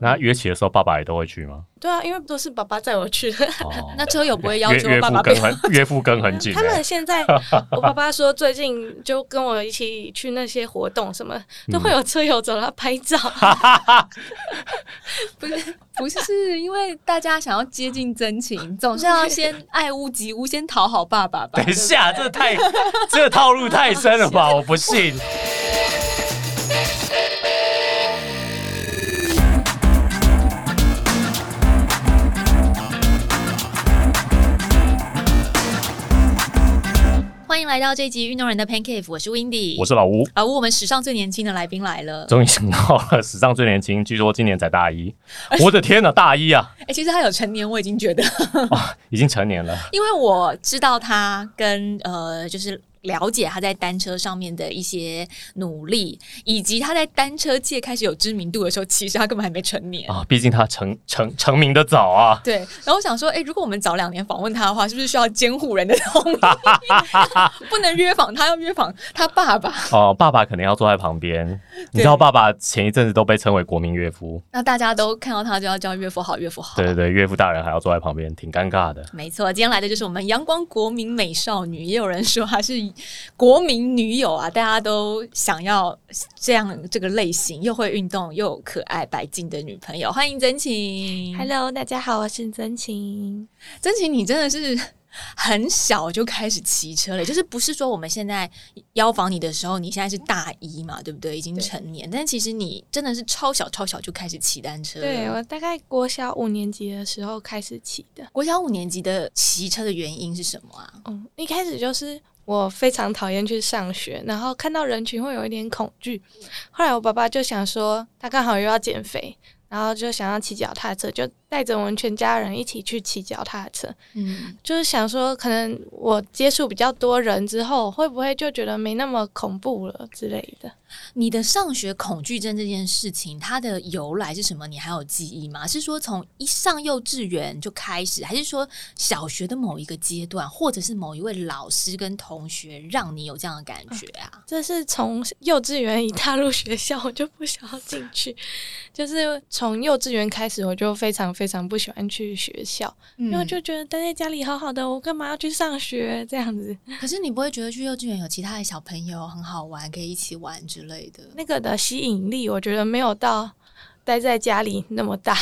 那约起的时候，爸爸也都会去吗？对啊，因为都是爸爸载我去的。哦，那车友不会要求爸爸不要父跟很 岳父跟很紧他欸，们现在，我爸爸说最近就跟我一起去那些活动，什么都嗯会有车友找他拍照。不是不是因为大家想要接近真情，总是要先爱屋及乌，先讨好爸爸吧。等一下，这太这个套路太深了吧？我不信。欢迎来到这集运动人的 Pancake，我是 Windy，我是老吴，老吴，我们史上最年轻的来宾来了。终于想到了史上最年轻，据说今年才大一。我的天呐，大一啊，哎、其实他有成年，我已经觉得，已经成年了。因为我知道他跟呃，就是了解他在单车上面的一些努力，以及他在单车界开始有知名度的时候，其实他根本还没成年。啊，毕竟他成成成名的早啊。对，然后我想说，哎、如果我们早两年访问他的话，是不是需要监护人的同意？不能约访他，要约访他爸爸。哦，爸爸可能要坐在旁边。你知道，爸爸前一阵子都被称为国民岳父。那大家都看到他就要叫岳父好，岳父好。对对对，岳父大人还要坐在旁边，挺尴尬的。没错，今天来的就是我们阳光国民美少女，也有人说她是国民女友啊，大家都想要这样这个类型，又会运动又可爱白净的女朋友。欢迎真情 Hello，大家好，我是真情。真情，你真的是很小就开始骑车了，就是不是说我们现在邀访你的时候，你现在是大一嘛，对不对？已经成年，但其实你真的是超小超小就开始骑单车了。对我大概国小五年级的时候开始骑的。国小五年级的骑车的原因是什么啊？嗯，一开始就是我非常讨厌去上学，然后看到人群会有一点恐惧。后来我爸爸就想说，他刚好又要减肥，然后就想要骑脚踏车，就带着我们全家人一起去骑脚踏车。嗯，就是想说，可能我接触比较多人之后，会不会就觉得没那么恐怖了之类的？你的上学恐惧症这件事情，它的由来是什么？你还有记忆吗？是说从一上幼稚园就开始，还是说小学的某一个阶段，或者是某一位老师跟同学让你有这样的感觉啊？这是从幼稚园一踏入学校，我就不想要进去。就是从幼稚园开始，我就非常非常不喜欢去学校，因为就觉得待在家里好好的，我干嘛要去上学这样子？可是你不会觉得去幼稚园有其他的小朋友很好玩，可以一起玩之类的？那个的吸引力，我觉得没有到待在家里那么大。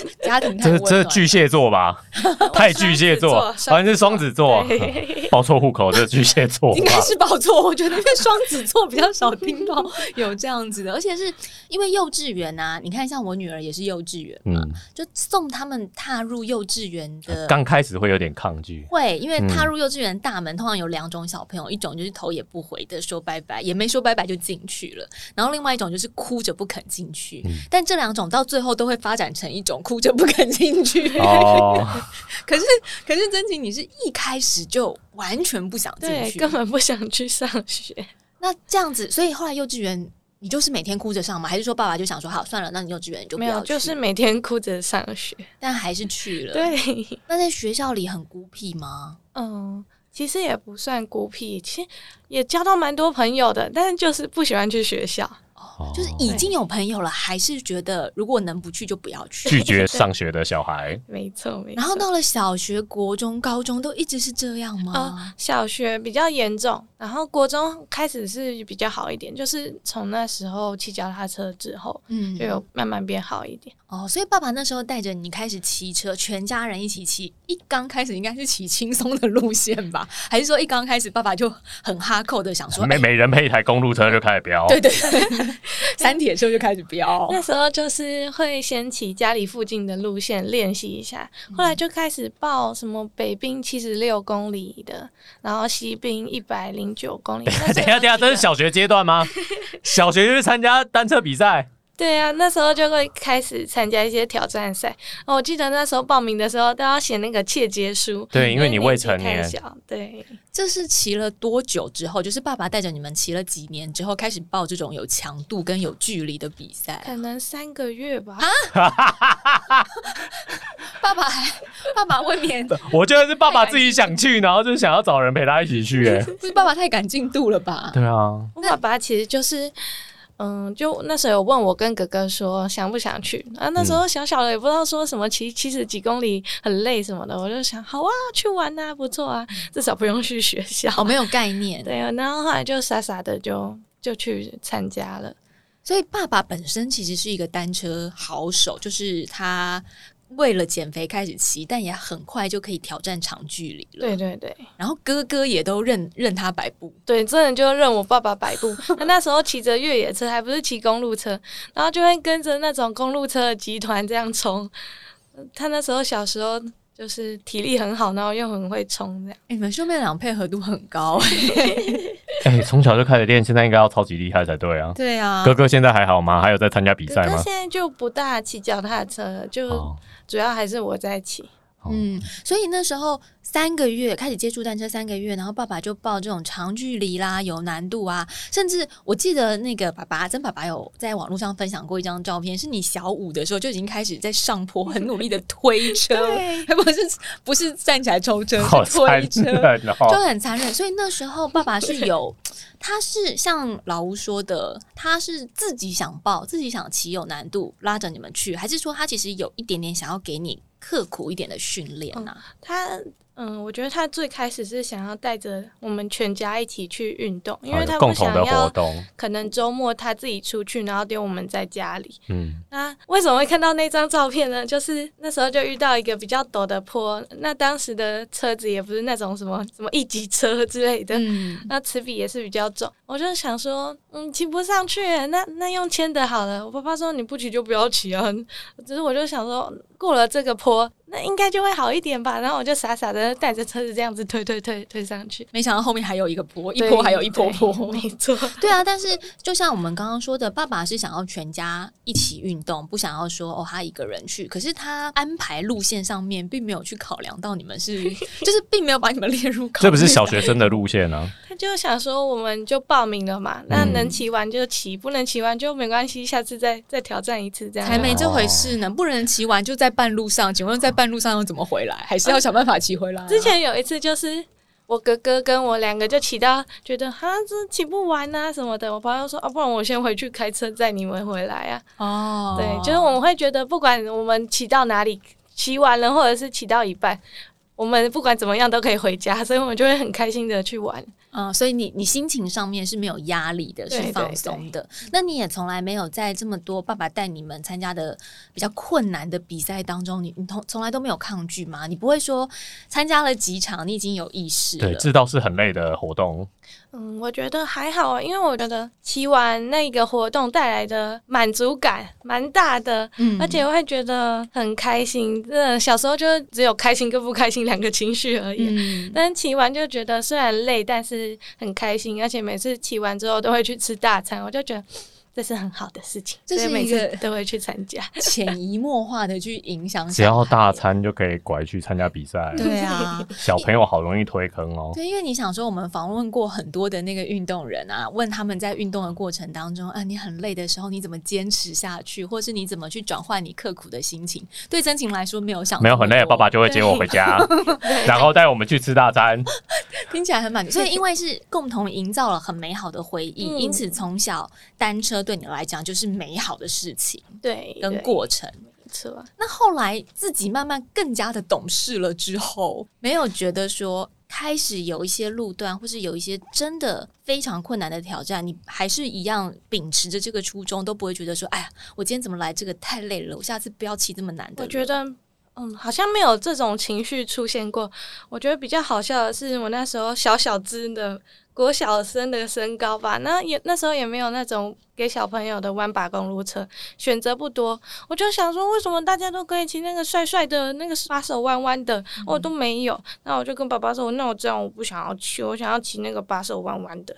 家庭太这这巨蟹座吧？太巨蟹座，好像是双子座，报错户口，这巨蟹座应该是报错，我觉得因为双子座比较少听到有这样子的，而且是因为幼稚园啊，你看像我女儿也是幼稚园嘛，嗯，就送他们踏入幼稚园的。刚开始会有点抗拒。会，因为嗯踏入幼稚园大门，通常有两种小朋友，一种就是头也不回的说拜拜，也没说拜拜就进去了，然后另外一种就是哭着不肯进去。嗯但这两种到最后都会发展成一种哭就不肯进去。哦，可是，可是真情，你是一开始就完全不想去，根本不想去上学。那这样子，所以后来幼稚园你就是每天哭着上吗？还是说爸爸就想说好算了，那你幼稚园就不没有，就是每天哭着上学。但还是去了。，对，那在学校里很孤僻吗？嗯，其实也不算孤僻，其实也交到蛮多朋友的，但是就是不喜欢去学校。就是已经有朋友了，还是觉得如果能不去就不要去。拒绝上学的小孩，没错，没错。然后到了小学、国中、高中都一直是这样吗？呃，小学比较严重，然后国中开始是比较好一点，就是从那时候骑脚踏车之后，嗯就有慢慢变好一点。哦，所以爸爸那时候带着你开始骑车，全家人一起骑。一刚开始应该是骑轻松的路线吧？还是说一刚开始爸爸就很哈扣的想说，每哎每人配一台公路车就开始飙。对对对，三铁秀就开始飙。那时候就是会先骑家里附近的路线练习一下，后来就开始报什么北滨七十六公里的，然后西滨一百零九公里。等一下，等一下，等一下，这是小学阶段吗？小学就去参加单车比赛，对啊，那时候就会开始参加一些挑战赛。哦，我记得那时候报名的时候都要写那个切结书，对因为你未成年太小，对，这是骑了多久之后？就是爸爸带着你们骑了几年之后，开始报这种有强度跟有距离的比赛。可能三个月吧。爸爸还，爸爸未免 我觉得是爸爸自己想去，然后就想要找人陪他一起去。哎，不是爸爸太赶进度了吧？对啊，我爸爸其实就是嗯，就那时候有问我跟哥哥说想不想去啊？那时候小小的也不知道说什么骑七十几公里很累什么的，我就想好啊，去玩啊，不错啊，至少不用去学校。哦，没有概念。对啊，然后后来就傻傻的就就去参加了。所以爸爸本身其实是一个单车好手，就是他为了减肥开始骑，但也很快就可以挑战长距离了。对对对，然后哥哥也都任任他摆布。对，真的就任我爸爸摆布。他那时候骑着越野车，还不是骑公路车，然后就会跟着那种公路车的集团这样冲。他那时候小时候就是体力很好，然后又很会冲，这样。哎，你们兄妹俩配合度很高。哎，从小就开始练，现在应该要超级厉害才对啊。对啊，哥哥现在还好吗？还有在参加比赛吗？现在就不大骑脚踏车，就主要还是我在骑。嗯，所以那时候三个月开始接触单车，三个月，然后爸爸就报这种长距离啦，有难度啊，甚至我记得那个爸爸曾爸爸有在网络上分享过一张照片，是你小五的时候就已经开始在上坡，很努力的推车，不是不是站起来抽车，是推车，就很残忍。所以那时候爸爸是有，他是像老吴说的，他是自己想报，自己想骑有难度，拉着你们去，还是说他其实有一点点想要给你？刻苦一点的训练啊，他嗯，我觉得他最开始是想要带着我们全家一起去运动，因为他不想要可能周末他自己出去，然后丢我们在家里。嗯，那为什么会看到那张照片呢？就是那时候就遇到一个比较陡的坡，那当时的车子也不是那种什么什么一级车 之类的，嗯 那齿比也是比较重。我就想说，嗯，骑不上去，那那用牵的好了。我爸爸说你不骑就不要骑啊，只是我就想说。过了这个坡。那应该就会好一点吧，然后我就傻傻的带着车子这样子推推推推上去，没想到后面还有一个坡，一坡还有一坡坡，没错，对啊。但是就像我们刚刚说的，爸爸是想要全家一起运动，不想要说哦他一个人去，可是他安排路线上面并没有去考量到你们是，就是并没有把你们列入。这不是小学生的路线啊。他就想说我们就报名了嘛，那能骑完就骑，不能骑完就没关系，下次再再挑战一次这样。才没这回事呢，不能骑完就在半路上，请问在半路上要怎么回？来还是要想办法骑回来。之前有一次，就是我哥哥跟我两个就骑到，觉得哈这骑不完啊什么的。我朋友说啊，不然我先回去开车载你们回来啊。哦，对，就是我们会觉得，不管我们骑到哪里，骑完了或者是骑到一半，我们不管怎么样都可以回家，所以我们就会很开心的去玩。嗯，所以你你心情上面是没有压力的，是放松的。那你也从来没有在这么多爸爸带你们参加的比较困难的比赛当中，你你从从来都没有抗拒吗？你不会说参加了几场，你已经有意识？对，知道是很累的活动。嗯，我觉得还好啊，因为我觉得骑完那个活动带来的满足感蛮大的，嗯，而且我会觉得很开心。这小时候就只有开心跟不开心两个情绪而已，嗯，但骑完就觉得虽然累，但是很开心，而且每次骑完之后都会去吃大餐，我就觉得。这是很好的事情，这是每次都会去参加，潜移默化的去影响。只要大餐就可以拐去参加比赛，对啊，小朋友好容易推坑哦。对，因为你想说，我们访问过很多的那个运动人啊，问他们在运动的过程当中，啊，你很累的时候，你怎么坚持下去，或是你怎么去转换你刻苦的心情？对真情来说，没有想没有很累，爸爸就会接我回家，然后带我们去吃大餐，听起来很满足。所以，因为是共同营造了很美好的回忆，因此从小单车对你来讲就是。美好的事情，对，跟过程没错。那后来自己慢慢更加的懂事了之后，没有觉得说开始有一些路段，或是有一些真的非常困难的挑战，你还是一样秉持着这个初衷，都不会觉得说，哎呀，我今天怎么来这个太累了，我下次不要骑这么难的。我觉得，嗯，好像没有这种情绪出现过。我觉得比较好笑的是，我那时候小小只的国小生的身高吧，那也那时候也没有那种。给小朋友的弯把公路车选择不多，我就想说，为什么大家都可以骑那个帅帅的那个把手弯弯的，我都没有。那我就跟爸爸说，那我这样我不想要去，我想要骑那个把手弯弯的。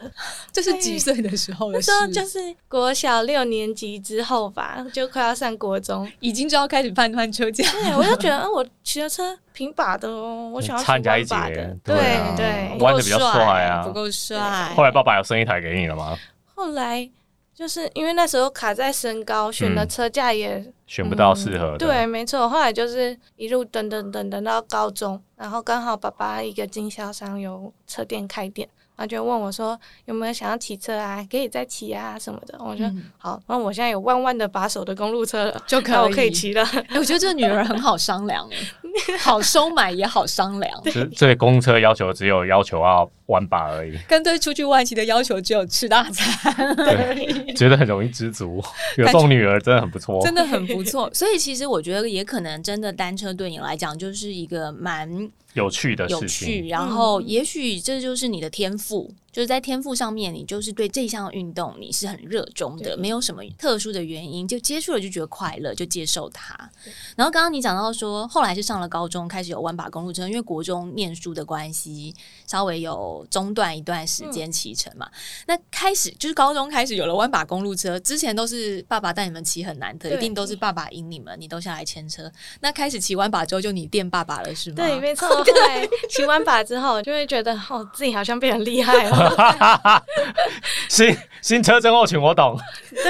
这是几岁的时候的事？那时候就是国小六年级之后吧，就快要上国中，已经就要开始判断车架。对，我就觉得，我骑的车平把的哦，我想要参加一把的。对对，玩的比较帅啊，不够帅。后来爸爸有生一台给你了吗？后来。就是因为那时候卡在身高，选的车架也选不到适合的。对，没错。后来就是一路等等等等到高中，然后刚好爸爸一个经销商有车店开店，然后就问我说有没有想要骑车啊，可以再骑啊什么的。我说、嗯好，然后我现在有万万的把手的公路车了，就可以那我可以骑了。哎我觉得这个女儿很好商量哎，好收买也好商量，这对公车要求只有要求要弯把而已，跟对出去外骑的要求只有吃大餐，对，觉得很容易知足。有这种女儿真的很不错，真的很不错。所以其实我觉得也可能真的单车对你来讲就是一个蛮有趣的有事情。趣，然后也许这就是你的天赋，丰富。就是在天赋上面，你就是对这项运动你是很热衷的，没有什么特殊的原因，就接触了就觉得快乐，就接受它。然后刚刚你讲到说，后来是上了高中开始有弯把公路车，因为国中念书的关系，稍微有中断一段时间骑乘嘛。那开始就是高中开始有了弯把公路车，之前都是爸爸带你们骑很难得，一定都是爸爸引你们，你都下来牵车。那开始骑弯把之后，就你电爸爸了是吗？对，没错。对骑弯把之后，就会觉得哦，自己好像变得很厉害了。新新车症候群我懂，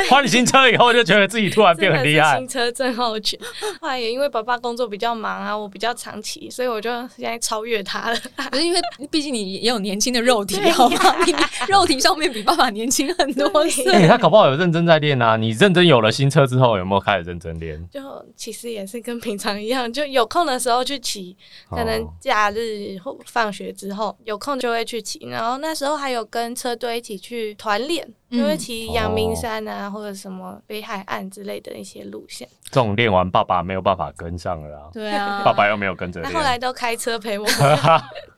换新车以后就觉得自己突然变很厉害新。车症候群。后来也因为爸爸工作比较忙啊，我比较长骑，所以我就现在超越他了。可是因为毕竟你也有年轻的肉体，好吗？你肉体上面比爸爸年轻很多 对岁。哎、他搞不好有认真在练啊！你认真有了新车之后，有没有开始认真练？就其实也是跟平常一样，就有空的时候去骑，可能哦假日或放学之后有空就会去骑。然后那时候还有跟车队一起去团练，嗯就会骑阳明山啊，或者什么北海岸之类的一些路线。这种练完，爸爸没有办法跟上了啊。对啊，爸爸又没有跟着练那后，来都开车陪我。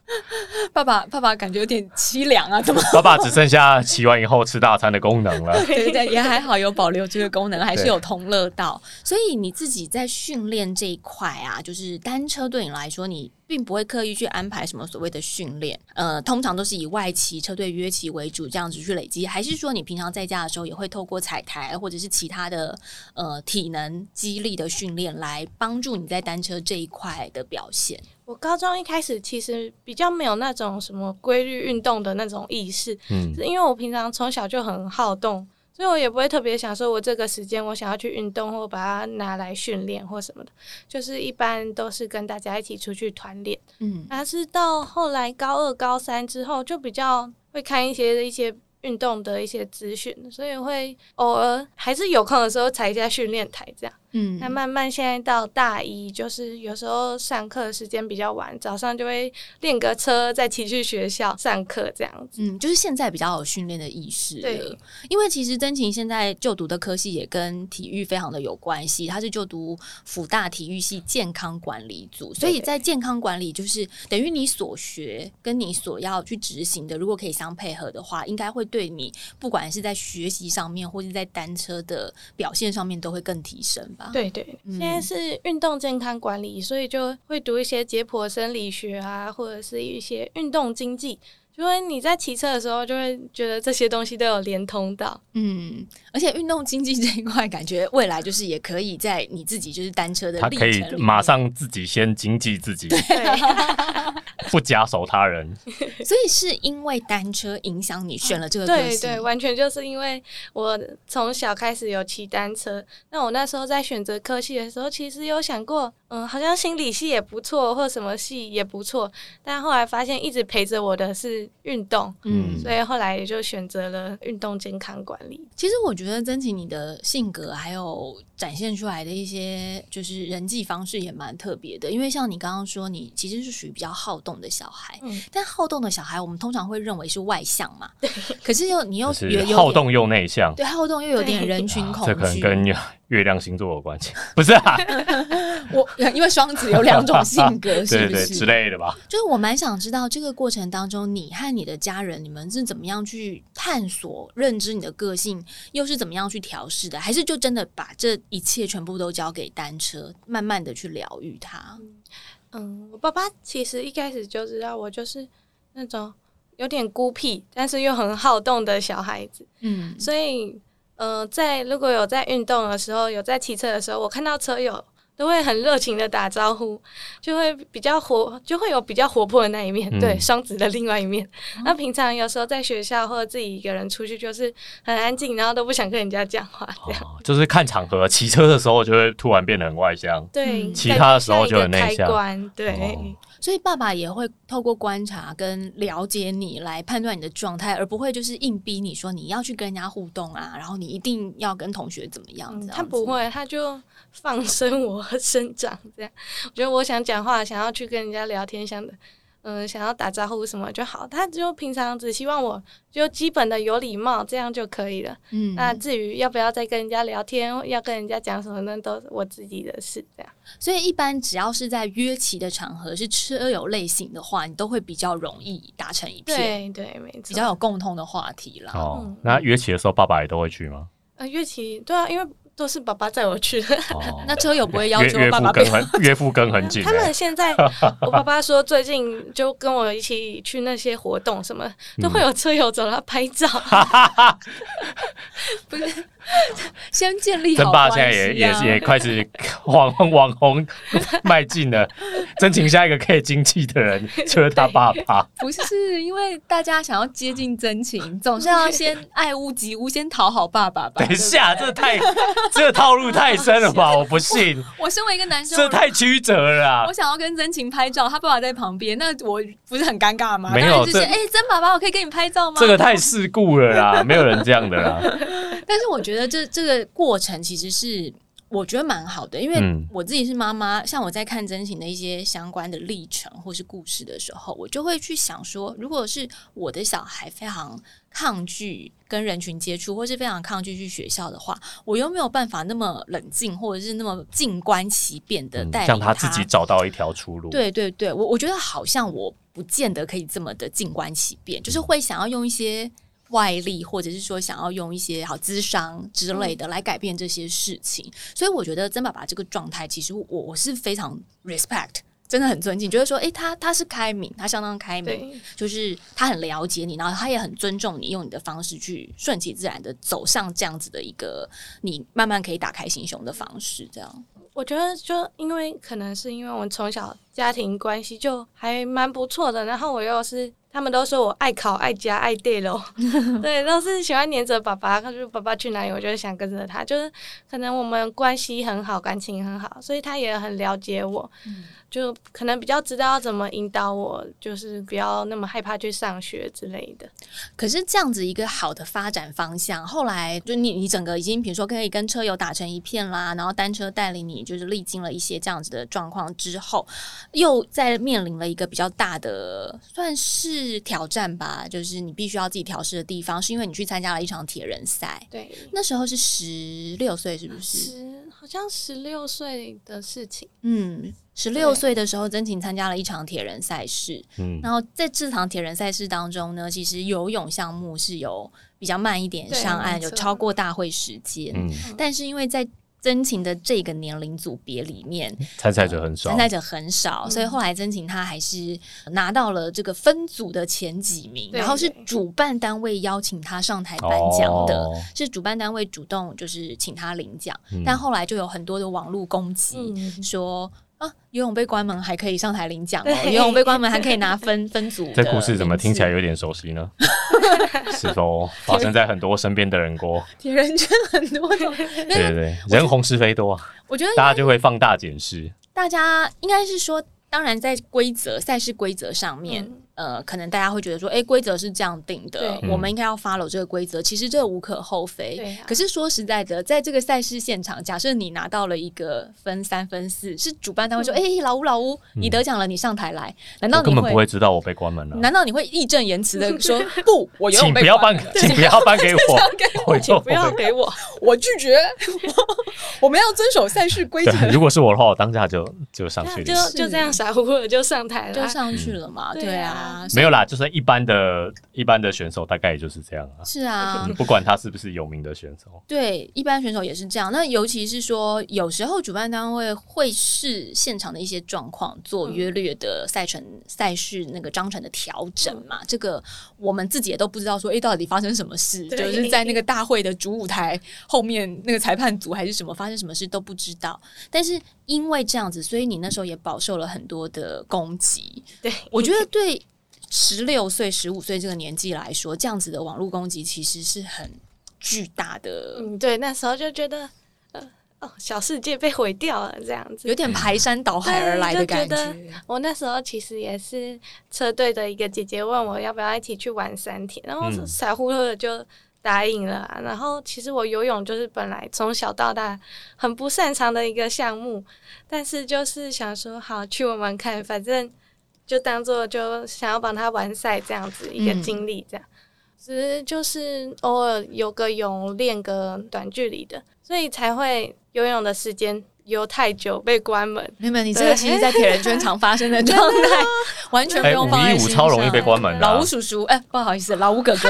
爸爸爸爸感觉有点凄凉啊，怎么？爸爸只剩下骑完以后吃大餐的功能了。对对对，也还好有保留这个功能，还是有同乐道。所以你自己在训练这一块啊，就是单车对你来说，你并不会刻意去安排什么所谓的训练，呃，通常都是以外骑车队约骑为主，这样子去累积，还是说你平常在家的时候也会透过踩台或者是其他的呃体能激励的训练来帮助你在单车这一块的表现？我高中一开始其实比较没有那种什么规律运动的那种意识，嗯，是因为我平常从小就很好动，所以我也不会特别想说我这个时间我想要去运动或把它拿来训练或什么的，就是一般都是跟大家一起出去团练。嗯但是到后来高二、高三之后，就比较会看一些一些运动的一些资讯，所以会偶尔还是有空的时候踩一下训练台这样。嗯。那慢慢现在到大一，就是有时候上课时间比较晚，早上就会练个车，再骑去学校上课这样子。嗯，就是现在比较有训练的意识对。了，因为其实真琴现在就读的科系也跟体育非常的有关系，他是就读辅大体育系健康管理组，所以在健康管理就是等于你所学跟你所要去执行的，如果可以相配合的话，应该会对你不管是在学习上面或是在单车的表现上面都会更提升吧。对对，嗯现在是运动健康管理，所以就会读一些解剖生理学啊，或者是一些运动经济。就会你在骑车的时候，就会觉得这些东西都有连通到。嗯，而且运动经济这一块，感觉未来就是也可以在你自己就是单车的他可以马上自己先经济自己，对，不假手他人。所以是因为单车影响你选了这个科系，对对，完全就是因为我从小开始有骑单车。那我那时候在选择科系的时候，其实有想过，嗯，好像心理系也不错，或什么系也不错。但后来发现，一直陪着我的是运动，嗯，所以后来也就选择了运动健康管理。其实我觉得曾奇你的性格还有展现出来的一些就是人际方式也蛮特别的，因为像你刚刚说，你其实是属于比较好动的小孩，嗯。但好动的小孩我们通常会认为是外向嘛，可是又你又好动又内向，对好动又有点人群恐这可能惧，跟月亮星座有关系，不是啊？我因为双子有两种性格，是对对不是？之类的吧。就是我蛮想知道这个过程当中，你和你的家人，你们是怎么样去探索、认知你的个性，又是怎么样去调试的？还是就真的把这一切全部都交给单车，慢慢的去疗愈它？嗯，我爸爸其实一开始就知道我就是那种有点孤僻，但是又很好动的小孩子。嗯，所以，呃，在如果有在运动的时候，有在骑车的时候，我看到车友都会很热情的打招呼，就会比较活，就会有比较活泼的那一面，嗯对双子的另外一面。那平常有时候在学校或者自己一个人出去，就是很安静，然后都不想跟人家讲话这样。哦，就是看场合，骑车的时候就会突然变得很外向。对，嗯其他的时候就很内向对。哦所以爸爸也会透过观察跟了解你来判断你的状态，而不会就是硬逼你说你要去跟人家互动啊，然后你一定要跟同学怎么样嗯这样子他不会，他就放生我生长这样。我觉得我想讲话，想要去跟人家聊天，想的，嗯、想要打招呼什么就好。他就平常只希望我就基本的有礼貌，这样就可以了。嗯那至于要不要再跟人家聊天，要跟人家讲什么，那都是我自己的事。这样，所以一般只要是在约骑的场合是车友类型的话，你都会比较容易达成一片，对对，没错。比较有共通的话题啦。哦嗯，那约起的时候，爸爸也都会去吗？呃乐器，对啊，因为都是爸爸载我去的。哦，那车友不会要求爸爸跟很岳父跟很紧他欸，们现在，我爸爸说最近就跟我一起去那些活动，什么都会有车友找他拍照。先建立真好关爸现在也也也开始往网红迈进了。真情下一个可以经济的人就是他爸爸。不是因为大家想要接近真情，总是要先爱屋及乌，先讨好爸爸吧。等一下，这太这个套路太深了吧？我不信，我身为一个男生，这太曲折了我。想要跟真情拍照，他爸爸在旁边，那我不是很尴尬吗？没有就是这哎，真爸爸，我可以跟你拍照吗？这个太世故了啦，没有人这样的啦。但是我觉得这这个过程其实是我觉得蛮好的，因为嗯我自己是妈妈，像我在看真情的一些相关的历程或是故事的时候，我就会去想说，如果是我的小孩非常抗拒跟人群接触，或是非常抗拒去学校的话，我又没有办法那么冷静，或者是那么静观其变的嗯带他自己找到一条出路。对对对，我我觉得好像我不见得可以这么的静观其变，就是会想要用一些外力，或者是说想要用一些好智商之类的来改变这些事情。所以我觉得曾爸爸这个状态，其实我我是非常 respect。真的很尊敬，觉得说，诶，他他是开明，他相当开明，就是他很了解你，然后他也很尊重你，用你的方式去顺其自然的走上这样子的一个你慢慢可以打开心胸的方式，这样。我觉得就因为可能是因为我们从小家庭关系就还蛮不错的，然后我又是他们都说我爱考、爱家、爱 day 咯，对，都是喜欢黏着爸爸，就是爸爸去哪里，我就想跟着他，就是可能我们关系很好，感情很好，所以他也很了解我，就可能比较知道怎么引导我，就是不要那么害怕去上学之类的。可是这样子一个好的发展方向，后来就你你整个已经比如说可以跟车友打成一片啦，然后单车带领你就是历经了一些这样子的状况之后，又在面临了一个比较大的算是挑战吧，就是你必须要自己调试的地方，是因为你去参加了一场铁人赛，对，那时候是十六岁是不是？十好像十六岁的事情，嗯，十六岁的时候，真情参加了一场铁人赛事，嗯，然后在这场铁人赛事当中呢，其实游泳项目是有比较慢一点上岸，有超过大会时间。嗯，但是因为在真情的这个年龄组别里面，参赛者很少参。赛者很少，所以后来真情他还是拿到了这个分组的前几名，然后是主办单位邀请他上台颁奖的。是主办单位主动就是请他领奖，但后来就有很多的网络攻击，说啊，游泳被关门还可以上台领奖哦，游泳被关门还可以拿分 分组。这故事怎么听起来？有点熟悉呢？是否发生在很多身边的人过？铁人圈很多种，对对对，人红是非多啊，我觉得大家就会放大检视。大家应该是说，当然在规则赛事规则上面。嗯呃，可能大家会觉得说，哎，规则是这样定的，对我们应该要 follow 这个规则。其实这无可厚非。对啊可是说实在的，在这个赛事现场，假设你拿到了一个分三分四，是主办单位说，哎、老吴老吴，你得奖了，你上台来。难道你根本不会知道我被关门了。难道你会义正言辞的 说不？我请不要颁，请不要颁给我，我就不要给我，我拒绝。我们要遵守赛事规则，对，如果是我的话，我当下就就上去就了。就这样傻乎乎的就上台了啊，就上去了嘛。嗯对啊对啊，没有啦，就是一般的一般的选手大概也就是这样啊。是啊嗯，，不管他是不是有名的选手，对，一般选手也是这样。那尤其是说，有时候主办单位会视现场的一些状况做约略的赛程、赛事那个章程的调整嘛。这个我们自己也都不知道说，诶，到底发生什么事？就是在那个大会的主舞台后面，那个裁判组还是什么发生什么事都不知道。但是因为这样子，所以你那时候也饱受了很多的攻击。对，我觉得对十六岁、十五岁这个年纪来说，这样子的网络攻击其实是很巨大的，嗯，对，那时候就觉得，呃，哦，小世界被毁掉了这样子有。点排山倒海而来的感觉。我那时候其实也是车队的一个姐姐问我要不要一起去玩三天，然后傻乎乎的就答应了啊、然后其实我游泳就是本来从小到大很不擅长的一个项目，但是就是想说好去玩玩看，反正就当做就想要帮他完赛这样子一个嗯经历这样。只是就是偶尔游个泳，练个短距离的，所以才会游泳的时间游太久被关门。没有，没有，你这个其实，在铁人圈常发生的状态，完全不哎，用五一五放在心超容易被关门的啊。老吴，叔叔，哎、不好意思，老吴哥哥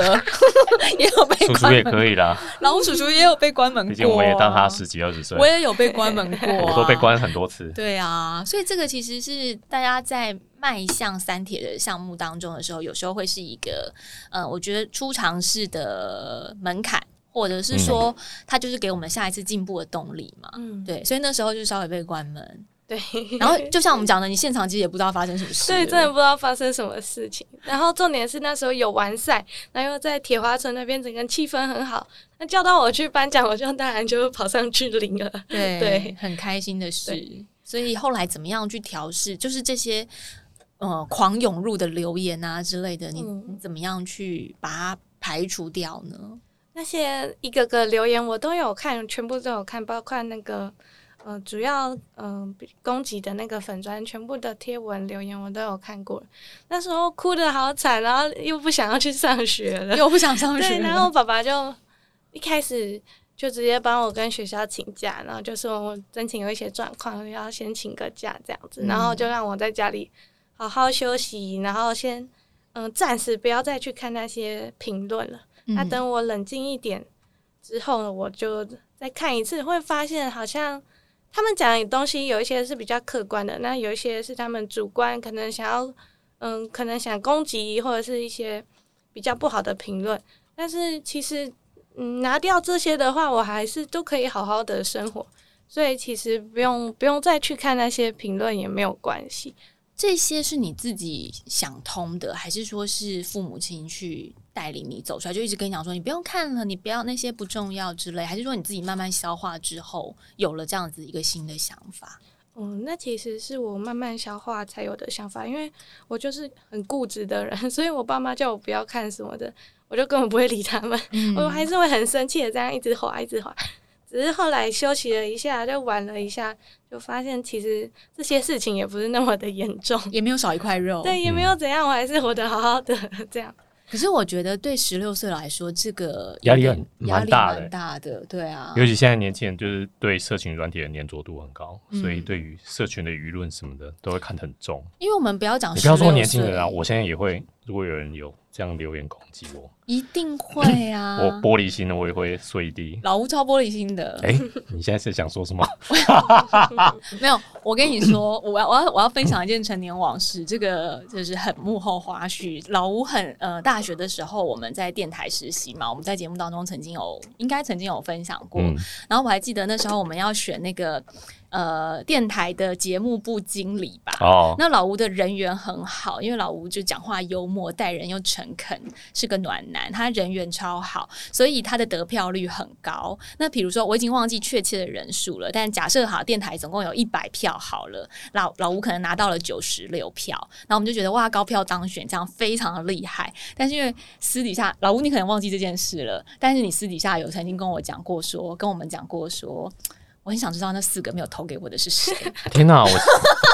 也有被叔叔关门，也可以啦，老吴叔叔也有被关门过、啊，毕竟我也当他十几二十岁。我，也有被关门过、啊，我都被。关很多次。对啊，所以这个其实是大家在迈向三铁的项目当中的时候，有时候会是一个呃，我觉得初尝试的门槛，或者是说他就是给我们下一次进步的动力嘛。嗯，对，所以那时候就稍微被关门，对。然后就像我们讲的，你现场其实也不知道发生什么事了，对，真的不知道发生什么事情。然后重点是那时候有完赛，然后又在铁花村那边，整个气氛很好。那叫到我去颁奖，我就当然就跑上去领了。对对很开心的事。所以后来怎么样去调试，就是这些呃狂涌入的留言啊之类的，你、嗯你怎么样去把它排除掉呢？那些一个个留言我都有看，全部都有看，包括那个呃主要嗯、呃攻击的那个粉砖，全部的贴文留言我都有看过。那时候哭的好惨，然后又不想要去上学了。又不想上学对，然后爸爸就一开始就直接帮我跟学校请假，然后就说我真情有一些状况，要先请个假这样子，嗯然后就让我在家里好好休息，然后先嗯暂时不要再去看那些评论了。那、等我冷静一点之后呢，我就再看一次，会发现好像。他们讲的东西有一些是比较客观的，那有一些是他们主观，可能想要，嗯，可能想攻击或者是一些比较不好的评论。但是其实，嗯，拿掉这些的话，我还是都可以好好的生活。所以其实不用不用再去看那些评论也没有关系。这些是你自己想通的，还是说是父母亲去带领你走出来，就一直跟你讲说你不用看了，你不要那些不重要之类，还是说你自己慢慢消化之后有了这样子一个新的想法？嗯，那其实是我慢慢消化才有的想法，因为我就是很固执的人，所以我爸妈叫我不要看什么的，我就根本不会理他们，嗯我还是会很生气的这样一直滑一直滑。只是后来休息了一下，就玩了一下，就发现其实这些事情也不是那么的严重，也没有少一块肉。对，也没有怎样，我还是活得好好的这样。可是我觉得对十六岁来说，这个压力很压力蛮大的。蛮大的，对啊，尤其现在年轻人就是对社群软体的粘着度很高，嗯。所以对于社群的舆论什么的都会看得很重。因为我们不要讲，你不要说年轻人啊，我现在也会，如果有人有这样留言攻击我，一定会啊，我玻璃心的我也会碎地。老吴超玻璃心的，哎、你现在是想说什么？没有，我跟你说，我要我要我要分享一件陈年往事，这个就是很幕后花絮。老吴很呃，大学的时候我们在电台实习嘛，我们在节目当中曾经有应该曾经有分享过。嗯，然后我还记得那时候我们要选那个呃电台的节目部经理吧。哦，那老吴的人缘很好，因为老吴就讲话幽默，待人又诚恳，是个暖男，他人缘超好，所以他的得票率很高。那比如说我已经忘记确切的人数了，但假设好电台总共有一百票好了，老老吴可能拿到了九十六票，然后我们就觉得哇高票当选，这样非常的厉害。但是因为私底下老吴你可能忘记这件事了，但是你私底下有曾经跟我讲过说，跟我们讲过说。我很想知道那四个没有投给我的是谁，天哪，我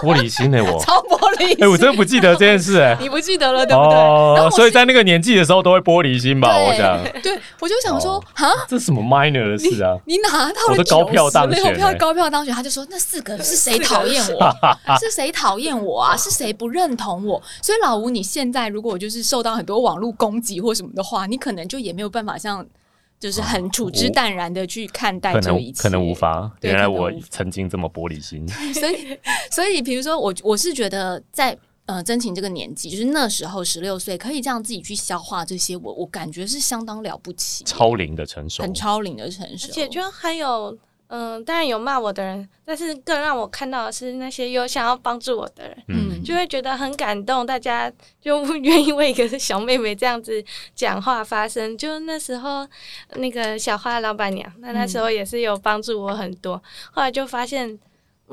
玻璃心的我，超玻璃哎、我真的不记得这件事哎、你不记得了对不对？哦，所以在那个年纪的时候都会玻璃心吧？我想，对，我就想说哦啊，这是什么 minor 的事啊？你拿到了高票当选96票欸高票当选，他就说那四个是谁讨厌我？是谁讨厌我啊？是谁不认同我？所以老吴，你现在如果就是受到很多网络攻击或什么的话，你可能就也没有办法像就是很处之淡然的去看待可这一切，能可能无。法，原来我曾经这么玻璃心。所以，所以比如说我，我是觉得在呃真情这个年纪，就是那时候十六岁，可以这样自己去消化这些，我我感觉是相当了不起，超龄的成熟，很超龄的成熟，而且就还有嗯，当然有骂我的人，但是更让我看到的是那些有想要帮助我的人，嗯，就会觉得很感动。大家就愿意为一个小妹妹这样子讲话发声。就那时候，那个小花老板娘，那那时候也是有帮助我很多。后来就发现。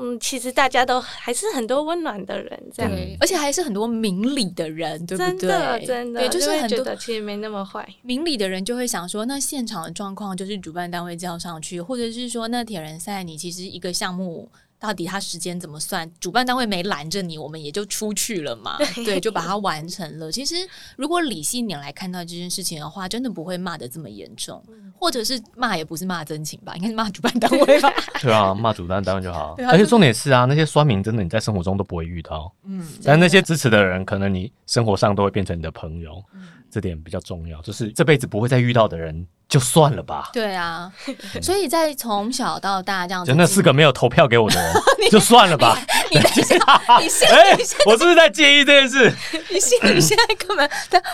嗯，其实大家都还是很多温暖的人，这样，而且还是很多明理的人，对不对？真的，真的，对，就是很多其实没那么坏。明理的人就会想说，那现场的状况就是主办单位叫上去，或者是说那铁人赛，你其实一个项目。到底他时间怎么算？主办单位没拦着你，我们也就出去了嘛。对，就把它完成了。其实，如果理性点来看到这件事情的话，真的不会骂的这么严重，或者是骂也不是骂真情吧，应该是骂主办单位吧。对啊，骂主办单位就好。而且重点是啊，那些酸民真的你在生活中都不会遇到。嗯，但那些支持的人，可能你生活上都会变成你的朋友。这点比较重要，就是这辈子不会再遇到的人，就算了吧。对啊，所以在从小到大这样子，就那四个没有投票给我的人，就算了吧。你心你现在，我是不是在介意这件事？你心里现在根本，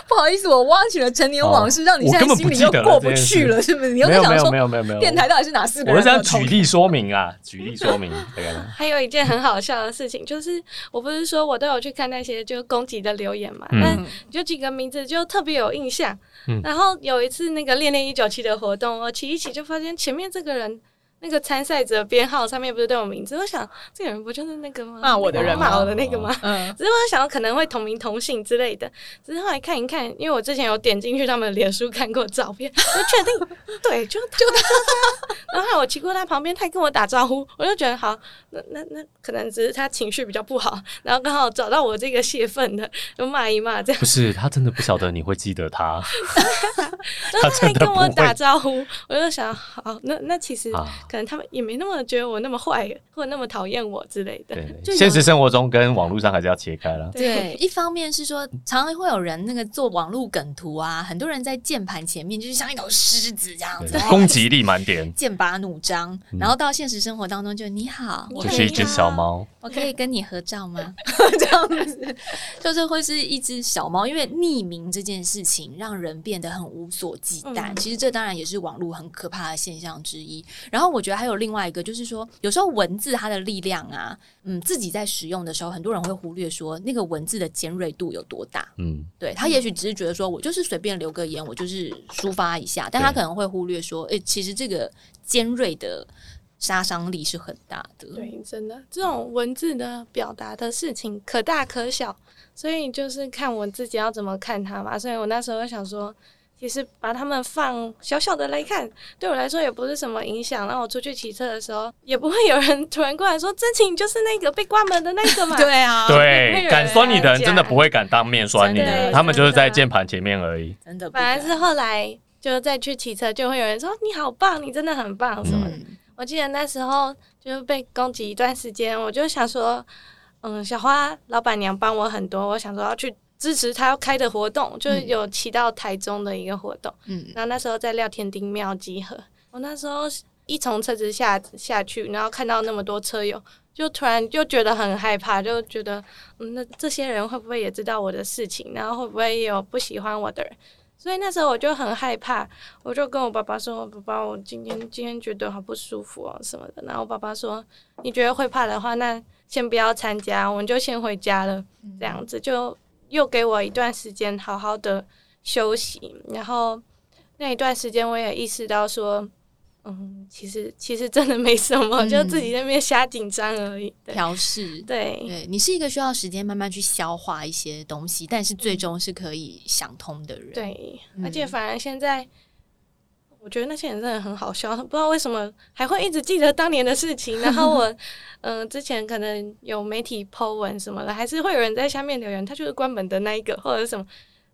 不好意思，我挖起了陈年往事，让你现在心里又过不去了，是不是？你又在想说，没有没有没有，电台到底是哪四个？我是想举例说明啊，举例说明。还有一件很好笑的事情，就是我不是说我都有去看那些就攻击的留言嘛，但有几个名字就特别有印象。然后有一次那个恋恋一九七的活动，我骑一起就发现前面这个人。那个参赛者编号上面不是都有名字？我想这个人不就是那个吗？骂我的人，骂我的那个吗？嗯，只是我想到可能会同名同姓之类的。只是后来看一看，因为我之前有点进去他们的脸书看过照片，就确定对，就就他。然后我骑过他旁边，他跟我打招呼，我就觉得好，那那那可能只是他情绪比较不好，然后刚好找到我这个泄愤的，就骂一骂这样。不是他真的不晓得你会记得他，他还跟我打招呼，我就想好，那那其实。可能他们也没那么觉得我那么坏，或者那么讨厌我之类的。对，现实生活中跟网络上还是要切开了。对，一方面是说，常常会有人那个做网络梗图啊，很多人在键盘前面就是像一头狮子这样子，攻击力满点，剑拔弩张。然后到现实生活当中就你好，我是一只小猫，我可以跟你合照吗？这样子，就是会是一只小猫，因为匿名这件事情让人变得很无所忌惮。其实这当然也是网络很可怕的现象之一。然后我觉得还有另外一个，就是说，有时候文字它的力量啊，嗯，自己在使用的时候，很多人会忽略说那个文字的尖锐度有多大。嗯，对他也许只是觉得说我就是随便留个言，我就是抒发一下，但他可能会忽略说，哎，其实这个尖锐的杀伤力是很大的。对，真的，这种文字的表达的事情可大可小，所以就是看我自己要怎么看它嘛。所以我那时候想说。其实把他们放小小的来看，对我来说也不是什么影响。让我出去骑车的时候，也不会有人突然过来说：“真情就是那个被关门的那个嘛。”对啊，对，敢酸你的人真的不会敢当面酸你的，他们就是在键盘前面而已。真的，本来是后来就再去骑车，就会有人说：“你好棒，你真的很棒。”什么的。我记得那时候就被攻击一段时间，我就想说：“嗯，小花老板娘帮我很多，我想说要去。”支持他要开的活动，就是有骑到台中的一个活动。嗯，然后那时候在廖天丁庙集合，我那时候一从车子下下去，然后看到那么多车友，就突然就觉得很害怕，就觉得嗯，那这些人会不会也知道我的事情？然后会不会有不喜欢我的人？所以那时候我就很害怕，我就跟我爸爸说：“爸爸，我今天今天觉得好不舒服哦什么的。”然后我爸爸说：“你觉得会怕的话，那先不要参加，我们就先回家了。”这样子就。又给我一段时间好好的休息，然后那一段时间我也意识到说，嗯，其实其实真的没什么，就自己那边瞎紧张而已。调试，对，对你是一个需要时间慢慢去消化一些东西，但是最终是可以想通的人。对，而且反而现在。我觉得那些人真的很好笑，不知道为什么还会一直记得当年的事情。然后我，嗯，之前可能有媒体 po 文什么的，还是会有人在下面留言，他就是关门的那一个，或者什么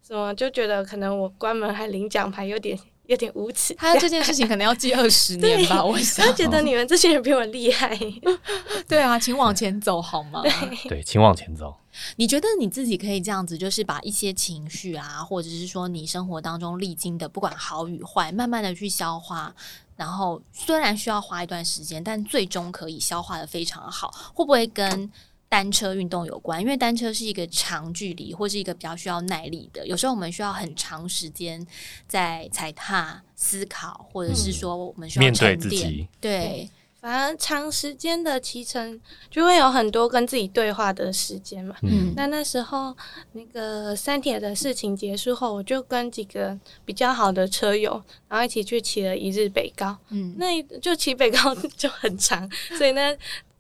什么，就觉得可能我关门还领奖牌，有点有点无耻。他这件事情可能要记二十 年吧，我想。他觉得你们这些人比我厉害。对啊，请往前走好吗？对，请往前走。你觉得你自己可以这样子，就是把一些情绪啊，或者是说你生活当中历经的，不管好与坏，慢慢的去消化，然后虽然需要花一段时间，但最终可以消化的非常好。会不会跟单车运动有关？因为单车是一个长距离，或是一个比较需要耐力的。有时候我们需要很长时间在踩踏、思考，或者是说我们需要面对自己。对。反而长时间的骑乘就会有很多跟自己对话的时间嘛。嗯，那那时候那个三铁的事情结束后，我就跟几个比较好的车友，然后一起去骑了一日北高。嗯，那就骑北高 就很长，所以那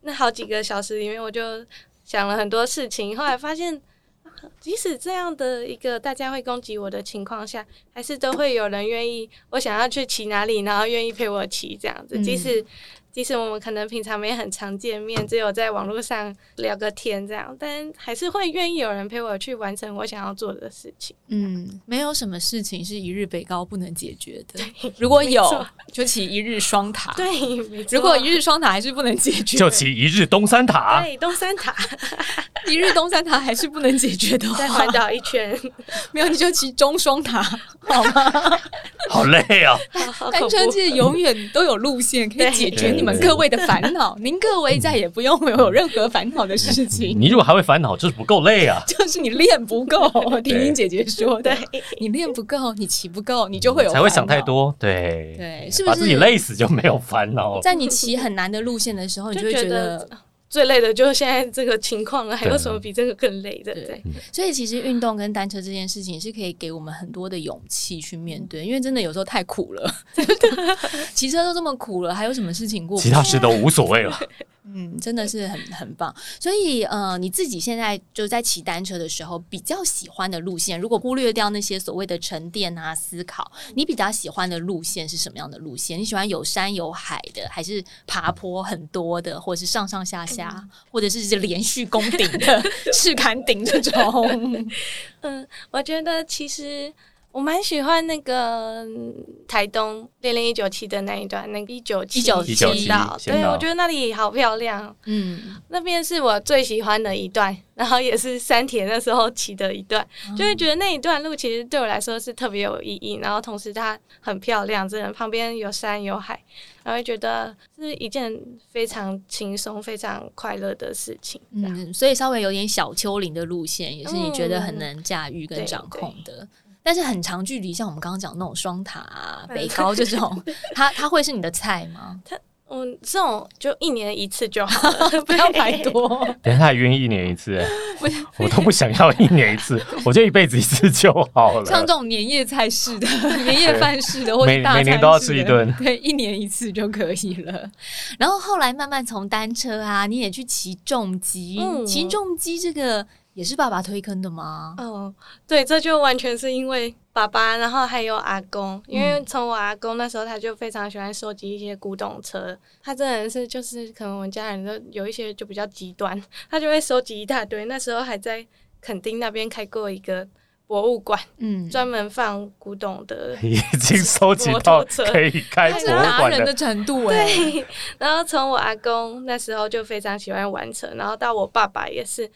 那好几个小时里面，我就想了很多事情。后来发现。即使这样的一个大家会攻击我的情况下，还是都会有人愿意我想要去骑哪里，然后愿意陪我骑这样子。即使即使我们可能平常没很常见面，只有在网络上聊个天这样，但还是会愿意有人陪我去完成我想要做的事情。嗯，没有什么事情是一日北高不能解决的。如果有，就起一日双塔。对，如果一日双塔还是不能解决，就起一日东三塔。对，东三塔。一日东山塔还是不能解决的，再环岛一圈，没有你就骑中双塔好吗？好累啊！单车界永远都有路线可以解决你们各位的烦恼，您各位再也不用有任何烦恼的事情。你如果还会烦恼，就是不够累啊！就是你练不够。婷婷姐姐说的，你练不够，你骑不够，你就会有才会想太多。对对，是不是把自己累死就没有烦恼？在你骑很难的路线的时候，你就会觉得。最累的就是现在这个情况了，还有什么比这个更累的？对，所以其实运动跟单车这件事情是可以给我们很多的勇气去面对，因为真的有时候太苦了，骑车都这么苦了，还有什么事情过？其他事都无所谓了。嗯，真的是很 很棒。所以呃，你自己现在就在骑单车的时候，比较喜欢的路线，如果忽略掉那些所谓的沉淀啊、思考，你比较喜欢的路线是什么样的路线？你喜欢有山有海的，还是爬坡很多的，或者是上上下下，或者是连续攻顶的 赤坎顶这种？嗯，我觉得其实。我蛮喜欢那个台东零零一九七的那一段，那个一九七七道，对我觉得那里好漂亮。嗯，那边是我最喜欢的一段，然后也是山田那时候骑的一段，就会觉得那一段路其实对我来说是特别有意义，然后同时它很漂亮，真的旁边有山有海，然后觉得是一件非常轻松、非常快乐的事情。嗯，所以稍微有点小丘陵的路线，也是你觉得很能驾驭跟掌控的。但是很长距离，像我们刚刚讲那种双塔、啊、北高这种，它它会是你的菜吗？它嗯，这种就一年一次就好了，不要排多。等下还约一年一次，我都不想要一年一次，我就一辈子一次就好了。像这种年夜菜式的、年夜饭式的，或者每年都要吃一顿，对，一年一次就可以了。然后后来慢慢从单车啊，你也去骑重机，骑重机这个。也是爸爸推坑的吗？哦，对，这就完全是因为爸爸，然后还有阿公，因为从我阿公那时候他就非常喜欢收集一些古董车，他真的是就是可能我们家人都有一些就比较极端，他就会收集一大堆。那时候还在垦丁那边开过一个博物馆，嗯，专门放古董的，已经收集到可以开博物馆的程度哎。对，然后从我阿公那时候就非常喜欢玩车，然后到我爸爸也是。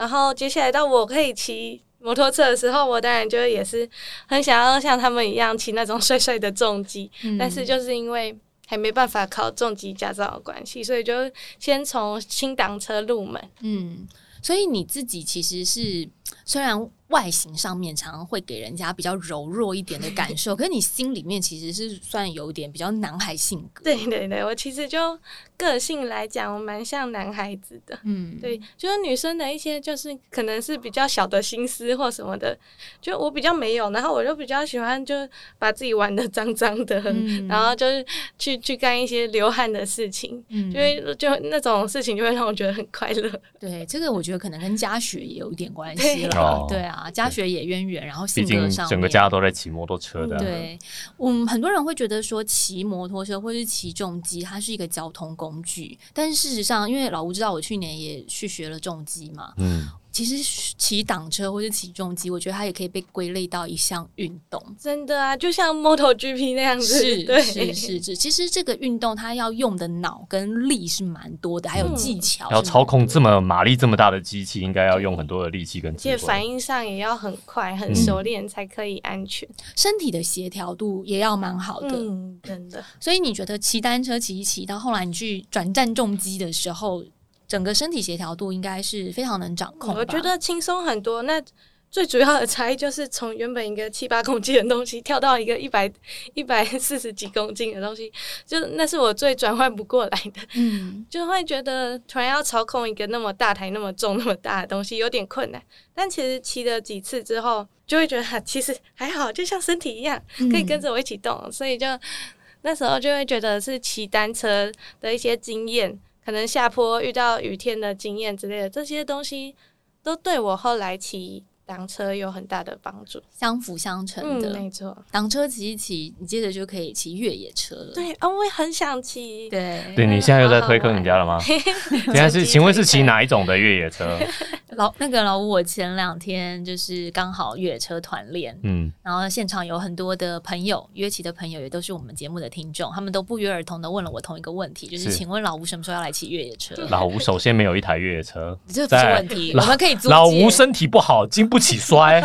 然后接下来到我可以骑摩托车的时候，我当然就也是很想要像他们一样骑那种帅帅的重机，但是就是因为还没办法考重机驾照的关系，所以就先从轻档车入门。嗯，所以你自己其实是虽然。外形上面常常会给人家比较柔弱一点的感受，可是你心里面其实是算有点比较男孩性格。对对对，我其实就个性来讲，我蛮像男孩子的。嗯，对，就是女生的一些就是可能是比较小的心思或什么的，就我比较没有，然后我就比较喜欢就把自己玩的脏脏的，然后就是去去干一些流汗的事情，嗯因为就那种事情就会让我觉得很快乐。对，这个我觉得可能跟家学也有一点关系了。对啊。啊，家学也渊源，然后性格上，整个家都在骑摩托车的。对，嗯，很多人会觉得说骑摩托车或是骑重机，它是一个交通工具，但是事实上，因为老吴知道我去年也去学了重机嘛，嗯。其实骑挡车或者骑重机，我觉得它也可以被归类到一项运动。真的啊，就像 MotoGP 那样子。是是是是，其实这个运动它要用的脑跟力是蛮多的，还有技巧。要操控这么马力这么大的机器，应该要用很多的力气跟。且反应上也要很快、很熟练才可以安全。身体的协调度也要蛮好的。嗯，真的。所以你觉得骑单车骑一骑，到后来你去转战重机的时候？整个身体协调度应该是非常能掌控。我觉得轻松很多。那最主要的差异就是从原本一个七八公斤的东西跳到一个一百一百四十几公斤的东西，就那是我最转换不过来的。嗯，就会觉得突然要操控一个那么大台、那么重、那么大的东西有点困难。但其实骑了几次之后，就会觉得其实还好，就像身体一样，可以跟着我一起动。所以就那时候就会觉得是骑单车的一些经验，可能下坡遇到雨天的经验之类的，这些东西都对我后来骑。挡车有很大的帮助，相辅相成的，没错。挡车骑一骑，你接着就可以骑越野车了。对啊，我也很想骑。对，对你现在又在推坑人家了吗？现在是，请问是骑哪一种的越野车？老那个老吴，我前两天就是刚好越野车团练，嗯，然后现场有很多的朋友约骑的朋友，也都是我们节目的听众，他们都不约而同的问了我同一个问题，就是请问老吴什么时候要来骑越野车？老吴首先没有一台越野车，这不是问题，我们可以租。老吴身体不好，经不起摔，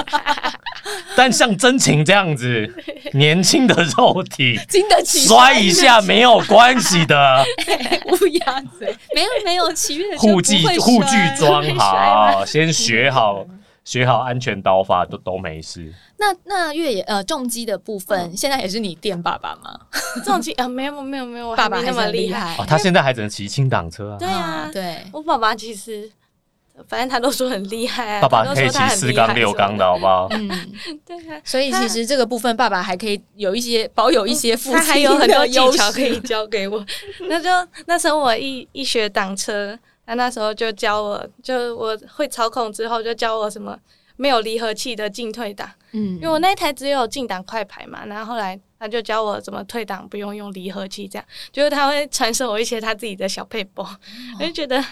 但像真情这样子年轻的肉体，经得起摔一下没有关系的。乌鸦嘴，没有没有骑越护具护具装好。先学好，学好安全刀法都都没事。那那越野呃重机的部分，现在也是你电爸爸吗？重机啊，没有没有没有，爸爸那么厉害。哦，他现在还只能骑轻档车啊。对啊，对我爸爸其实。反正他都说很厉害啊，爸爸可以骑四缸六缸的好不好？嗯，对啊，所以其实这个部分爸爸还可以有一些保有一些 父亲，还有很多技巧可以教给我。那就那时候我一一学挡车，他那时候就教我，就我会操控之后就教我什么没有离合器的进退档。嗯，因为我那台只有进档快排嘛，然后后来他就教我怎么退档不用用离合器，这样就是他会传授我一些他自己的小配博，我就觉得。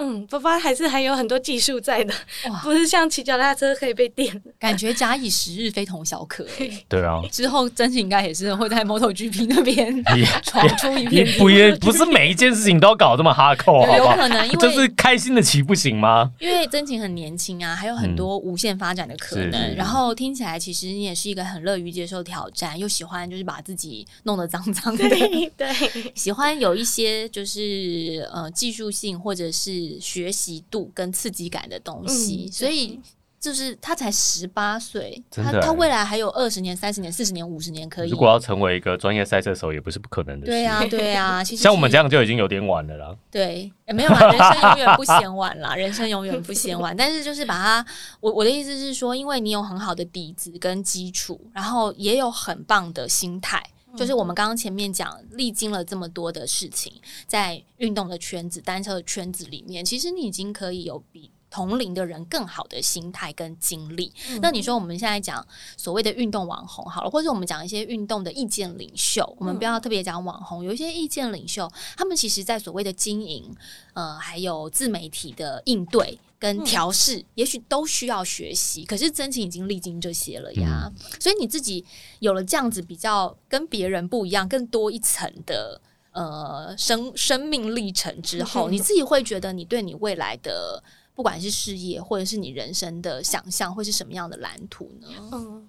嗯，爸爸还是还有很多技术在的，不是像骑脚踏车可以被电。感觉假以时日，非同小可。对啊，之后真情应该也是会在 MotoGP 那边 闯出一片。不也不是每一件事情都要搞这么哈扣，有可能因为就是开心的骑不行吗？因为真情很年轻啊，还有很多无限发展的可能。然后听起来，其实你也是一个很乐于接受挑战，又喜欢就是把自己弄得脏脏的。对，喜欢有一些就是呃技术性或者是。学习度跟刺激感的东西，所以就是他才十八岁，他他未来还有二十年、三十年、四十年、五十年可以。如果要成为一个专业赛车手，也不是不可能的。对呀，对呀，其实像我们这样就已经有点晚了啦。对，没有啊，人生永远不嫌晚啦，人生永远不嫌晚。但是就是把它，我我的意思是说，因为你有很好的底子跟基础，然后也有很棒的心态。就是我们刚刚前面讲，历经了这么多的事情，在运动的圈子、单车的圈子里面，其实你已经可以有比同龄的人更好的心态跟经历。那你说我们现在讲所谓的运动网红好了，或者我们讲一些运动的意见领袖，我们不要特别讲网红，有一些意见领袖，他们其实在所谓的经营，呃，还有自媒体的应对。跟调试，也许都需要学习。可是真情已经历经这些了呀，所以你自己有了这样子比较跟别人不一样、更多一层的呃生生命历程之后，你自己会觉得你对你未来的不管是事业或者是你人生的想象会是什么样的蓝图呢？嗯，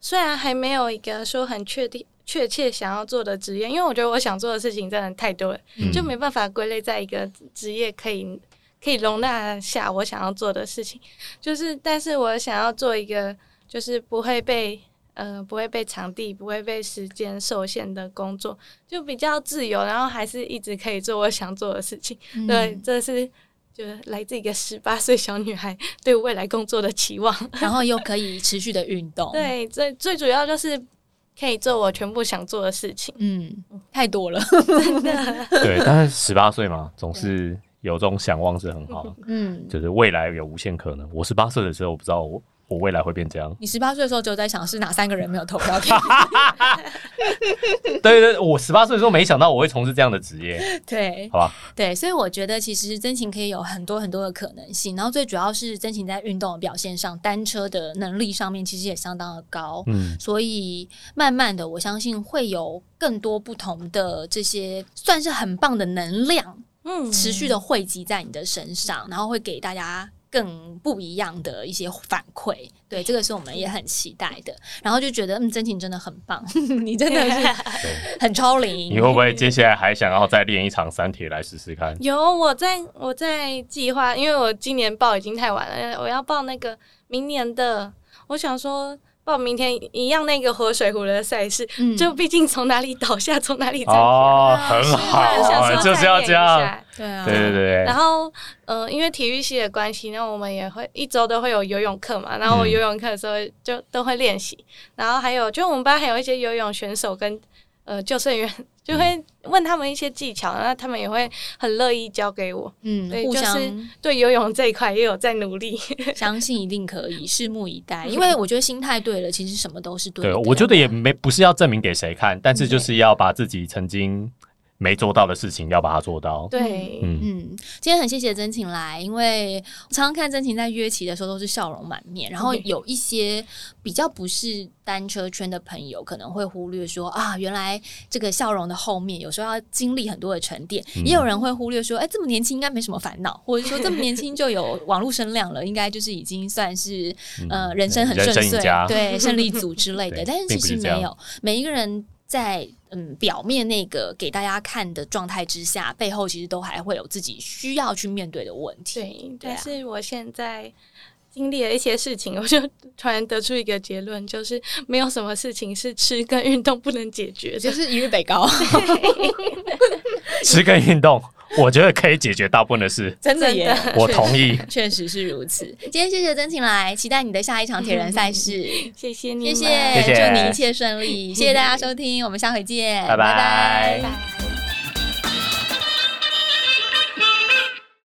虽然还没有一个说很确定、确切想要做的职业，因为我觉得我想做的事情真的太多了，就没办法归类在一个职业可以。可以容纳下我想要做的事情，就是，但是我想要做一个，就是不会被，呃，不会被场地、不会被时间受限的工作，就比较自由，然后还是一直可以做我想做的事情。对，这是就是来自一个十八岁小女孩对未来工作的期望，然后又可以持续的运动。对，最最主要就是可以做我全部想做的事情。嗯，太多了，真的。对，但是十八岁嘛，总是。有这种想望是很好，嗯，就是未来有无限可能。我十八岁的时候，我不知道我我未来会变这样。你十八岁的时候就在想是哪三个人没有投票 对对，我十八岁的时候没想到我会从事这样的职业。对，好吧。对，所以我觉得其实真情可以有很多很多的可能性。然后最主要是真情在运动的表现上，单车的能力上面其实也相当的高。嗯，所以慢慢的，我相信会有更多不同的这些算是很棒的能量。嗯，持续的汇集在你的身上，然后会给大家更不一样的一些反馈。对，这个是我们也很期待的。然后就觉得，嗯，真情真的很棒，你真的是很超龄。你会不会接下来还想要再练一场三铁来试试看？有，我在我在计划，因为我今年报已经太晚了，我要报那个明年的。我想说。报明天一样那个活水湖的赛事，就毕竟从哪里倒下从哪里站起来，哦，很好，就是要这样，对啊，对对对。然后，呃，因为体育系的关系，那我们也会一周都会有游泳课嘛，然后我游泳课的时候就都会练习，然后还有就我们班还有一些游泳选手跟。呃，救生员 就会问他们一些技巧，那他们也会很乐意教给我。嗯，互相对游泳这一块也有在努力，相信一定可以，拭目以待。因为我觉得心态对了，其实什么都是对。对，我觉得也没不是要证明给谁看，但是就是要把自己曾经。没做到的事情要把它做到。对，嗯。嗯，今天很谢谢真情来，因为常常看真情在约骑的时候都是笑容满面，然后有一些比较不是单车圈的朋友可能会忽略说啊，原来这个笑容的后面有时候要经历很多的沉淀，也有人会忽略说，哎，这么年轻应该没什么烦恼，或者说这么年轻就有网络声量了，应该就是已经算是呃人生很顺遂，对胜利组之类的，但是其实没有，每一个人。在嗯表面那个给大家看的状态之下，背后其实都还会有自己需要去面对的问题。对，但是我现在经历了一些事情，我就突然得出一个结论，就是没有什么事情是吃跟运动不能解决，就是一日北高，吃跟运动。我觉得可以解决大部分的事，真的耶，我同意，确实是如此。今天谢谢真情来，期待你的下一场铁人赛事。谢谢你，谢谢，祝你一切顺利。谢谢大家收听，我们下回见，拜拜。